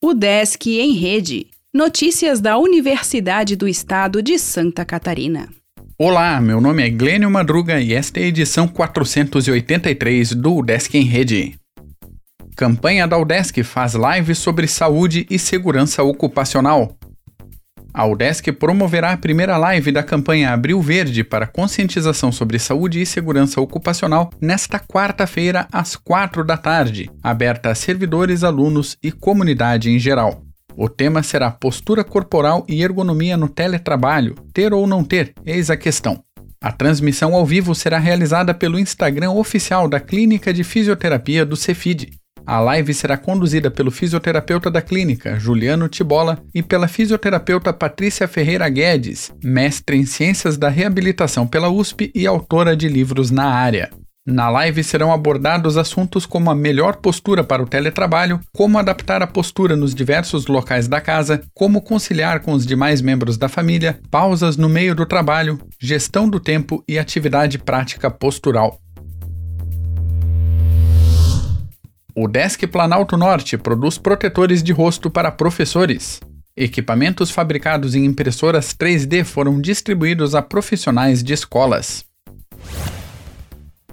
O Desk em Rede. Notícias da Universidade do Estado de Santa Catarina. Olá, meu nome é Glênio Madruga e esta é a edição 483 do Desk em Rede. Campanha da UDESC faz live sobre saúde e segurança ocupacional. A UDESC promoverá a primeira live da campanha Abril Verde para conscientização sobre saúde e segurança ocupacional nesta quarta-feira, às quatro da tarde, aberta a servidores, alunos e comunidade em geral. O tema será postura corporal e ergonomia no teletrabalho, ter ou não ter, eis a questão. A transmissão ao vivo será realizada pelo Instagram oficial da Clínica de Fisioterapia do Cefid. A live será conduzida pelo fisioterapeuta da clínica, Juliano Tibola, e pela fisioterapeuta Patrícia Ferreira Guedes, mestre em Ciências da Reabilitação pela USP e autora de livros na área. Na live serão abordados assuntos como a melhor postura para o teletrabalho, como adaptar a postura nos diversos locais da casa, como conciliar com os demais membros da família, pausas no meio do trabalho, gestão do tempo e atividade prática postural. O Desk Planalto Norte produz protetores de rosto para professores. Equipamentos fabricados em impressoras 3D foram distribuídos a profissionais de escolas.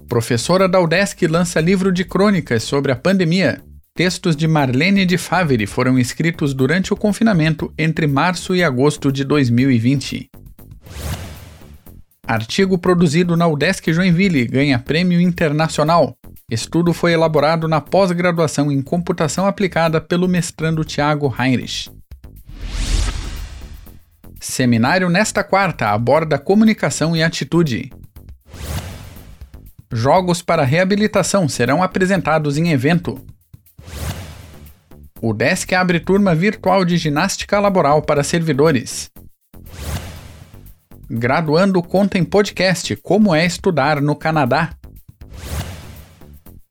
Professora da UDESC lança livro de crônicas sobre a pandemia. Textos de Marlene de Favre foram escritos durante o confinamento entre março e agosto de 2020. Artigo produzido na UDESC Joinville ganha prêmio internacional. Estudo foi elaborado na pós-graduação em computação aplicada pelo mestrando Tiago Heinrich. Seminário nesta quarta aborda comunicação e atitude. Jogos para reabilitação serão apresentados em evento. O Desk abre turma virtual de ginástica laboral para servidores. Graduando conta em podcast Como é estudar no Canadá.